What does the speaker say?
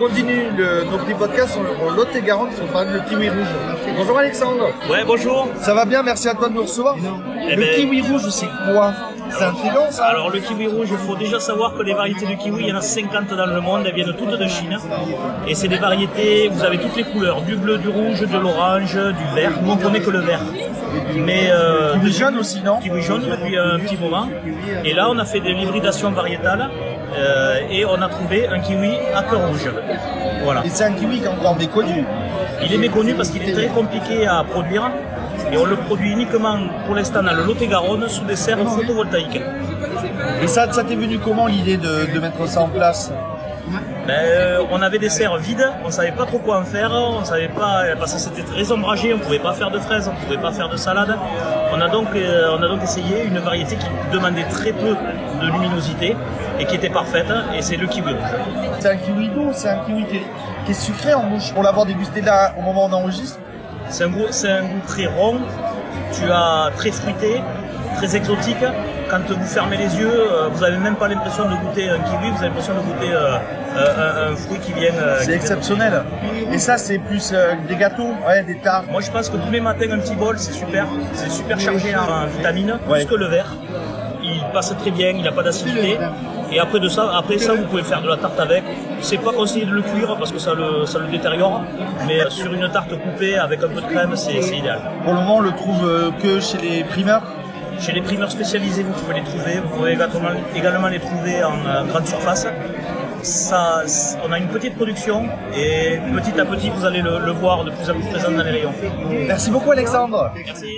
continue le- nos petits podcasts Lot-et-Garonne sur le parle de kiwi rouge. Bonjour Alexandre. Ouais, bonjour. Ça va bien, merci à toi de nous recevoir. Eh le ben- kiwi rouge, c'est quoi? C'est intriguant ça Alors le kiwi rouge, il faut déjà savoir que les variétés de kiwi, il y en a 50 dans le monde, elles viennent toutes de Chine. Et c'est des variétés, vous avez toutes les couleurs, du bleu, du rouge, de l'orange, du vert. Nous on connaît que le vert. Mais euh, Kiwi jaune aussi, non kiwi jaune depuis un petit moment. Et là on a fait de l'hybridation variétale euh, et on a trouvé un kiwi à cœur rouge. Voilà. Et c'est un kiwi qui est encore méconnu. Il est méconnu parce qu'il est très compliqué à produire et on le produit uniquement pour l'instant dans le Lot-et-Garonne sous des serres photovoltaïques. Et ça, ça t'est venu comment l'idée de, de mettre ça en place? Ben, euh, on avait des serres vides, on savait pas trop quoi en faire, on savait pas parce que c'était très ombragé, on pouvait pas faire de fraises, on pouvait pas faire de salade. On a donc euh, on a donc essayé une variété qui demandait très peu de luminosité et qui était parfaite et c'est le kiwi. C'est un kiwi doux, c'est un kiwi qui est, qui est sucré en bouche pour l'avoir dégusté là au moment où on enregistre. C'est un goût c'est un goût très rond, tu as très fruité, très exotique. Quand vous fermez les yeux, euh, vous avez même pas l'impression de goûter un kiwi, vous avez l'impression de goûter euh, euh, un, un fruit qui vient. C'est exceptionnel. Et ça, c'est plus des gâteaux, ouais, des tartes. Moi je pense que tous les matins un petit bol c'est super, c'est super chargé en vitamines, Ouais. plus que le verre. Il passe très bien, il n'a pas d'acidité. Et après de ça, après ça vous pouvez faire de la tarte avec. C'est pas conseillé de le cuire parce que ça le, ça le détériore, mais sur une tarte coupée avec un peu de crème c'est c'est idéal. Pour le moment, on le trouve euh, que chez les primeurs. Chez les primeurs spécialisés vous pouvez les trouver, vous pouvez également, également les trouver en euh, grande surface. Ça, on a une petite production et petit à petit vous allez le, le voir de plus en plus présent dans les rayons. Merci beaucoup, Alexandre. Merci.